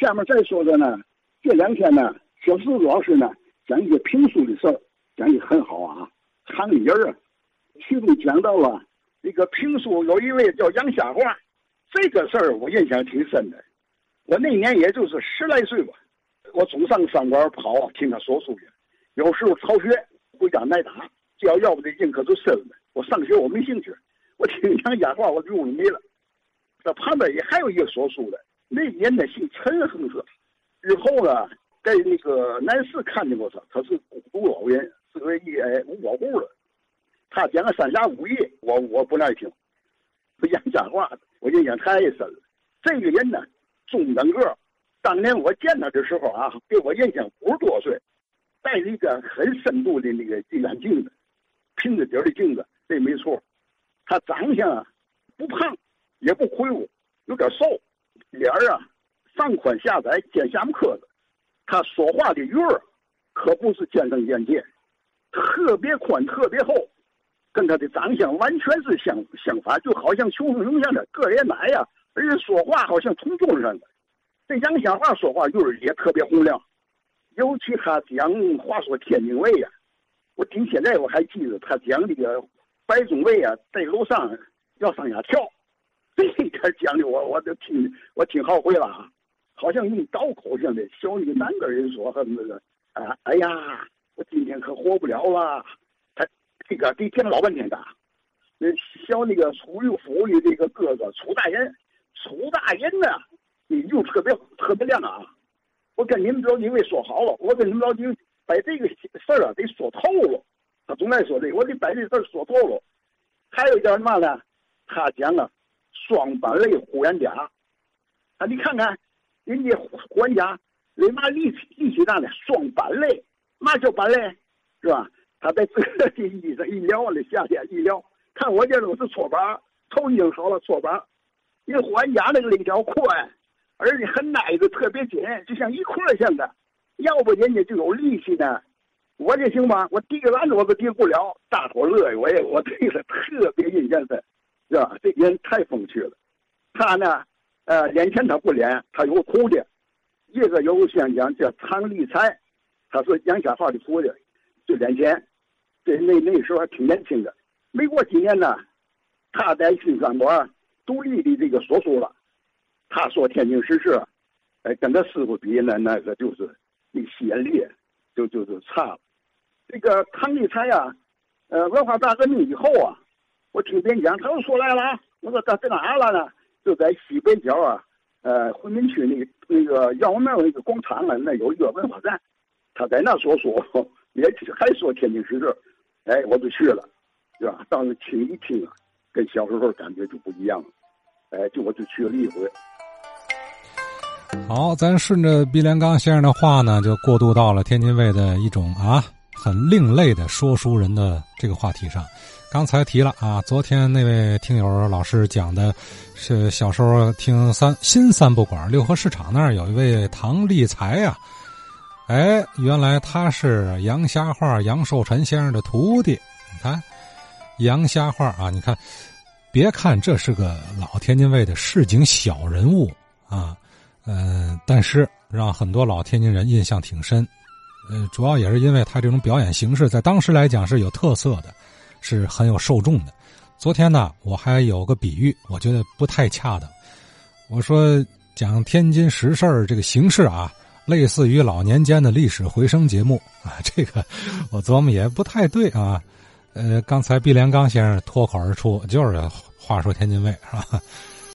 下面再说的呢，这两天呢，小石老师呢讲一些评书的事儿，讲的很好啊。唐丽人啊，其中讲到了一个评书，有一位叫杨瞎话，这个事儿我印象挺深的。我那年也就是十来岁吧，我总上商馆跑听他说书去，有时候逃学回家挨打，只要要不得劲可就深了。我上学我没兴趣，我听杨瞎话我就入迷了。这旁边也还有一个说书的，那年呢姓陈亨是，日后呢在那个南市看见过他，他是孤独老人。是个一哎五保户了，他讲个三侠五义，我我不爱听，不讲假话，我印象太深了。这个人呢，中等个，当年我见他的时候啊，给我印象五十多岁，戴着一个很深度的那个眼镜子，平着底的镜子，这没错。他长相啊，不胖，也不魁梧，有点瘦，脸儿啊上宽下窄，尖下巴磕子。他说话的韵儿，可不是尖声尖切。特别宽，特别厚，跟他的长相完全是相相反，就好像穷凶像的，个儿也矮呀，而且说话好像铜钟似的。这杨香华说话韵儿也特别洪亮，尤其他讲话说天津卫呀，我听现在我还记得他讲这个白中卫啊，在楼上要上下跳，他讲的我我都听我听好回了啊，好像用刀口像的，小女男个人说和那个啊，哎呀。我今天可活不了了，他这个得听老半天的。那小那个楚玉福的这个哥哥楚大人，楚大人呢，你就特别特别亮啊！我跟你们老几位说好了，我跟你们老几位把这个事儿啊得说透了。他总爱说这，我得把这事儿说透了。还有叫什么呢？他讲了，双板类护眼甲。啊，你看看人家护眼甲，为嘛力气力气大呢？双板类。嘛叫板嘞，是吧？他在这个衣裳一撩的夏天一撩，看我这都是搓板，头已经好了搓板。因为换家那个肋条宽，而且很耐的特别紧，就像一块似的。要不人家就有力气呢。我这行吧，我递个篮子我都递不了，大伙乐我也我对他特别印象深，是吧？这人太风趣了。他呢，呃，脸前他不脸，他有个徒弟，一个有个宣讲叫常立才。他是杨家话的徒弟，就年前，这那那时候还挺年轻的。没过几年呢，他在新三馆独立的这个说书了。他说天津实事，哎，跟他师傅比，那那个就是那吸引力就就就差了。这个唐立才呀，呃，文化大革命以后啊，听别人讲，他又说来了。我说他在哪了呢？就在西北角啊，呃，回民区那那个窑庙那个广场啊，那有一个文化站。他在那说书，也还说天津实事，哎，我就去了，是吧？当时听一听啊，跟小时候感觉就不一样了，哎，就我就去了一回。好，咱顺着毕连刚先生的话呢，就过渡到了天津卫的一种啊很另类的说书人的这个话题上。刚才提了啊，昨天那位听友老师讲的是小时候听三新三不管六合市场那儿有一位唐立才呀。哎，原来他是杨瞎话杨寿臣先生的徒弟。你看，杨瞎话啊，你看，别看这是个老天津卫的市井小人物啊，嗯，但是让很多老天津人印象挺深。呃，主要也是因为他这种表演形式在当时来讲是有特色的，是很有受众的。昨天呢，我还有个比喻，我觉得不太恰当。我说讲天津时事儿这个形式啊。类似于老年间的历史回声节目啊，这个我琢磨也不太对啊。呃，刚才毕连刚先生脱口而出，就是话说天津卫是吧？